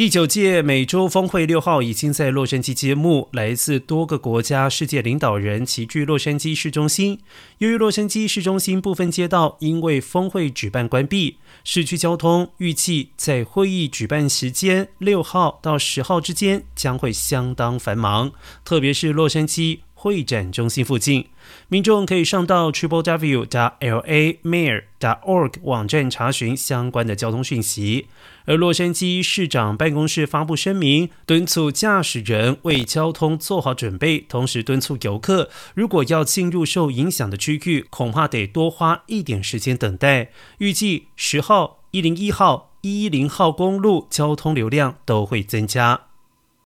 第九届美洲峰会六号已经在洛杉矶揭幕，来自多个国家世界领导人齐聚洛杉矶市中心。由于洛杉矶市中心部分街道因为峰会举办关闭，市区交通预计在会议举办时间六号到十号之间将会相当繁忙，特别是洛杉矶。会展中心附近，民众可以上到 triple w. 的 l a mayor. 的 org 网站查询相关的交通讯息。而洛杉矶市长办公室发布声明，敦促驾驶人为交通做好准备，同时敦促游客，如果要进入受影响的区域，恐怕得多花一点时间等待。预计十号、一零一号、一一零号公路交通流量都会增加。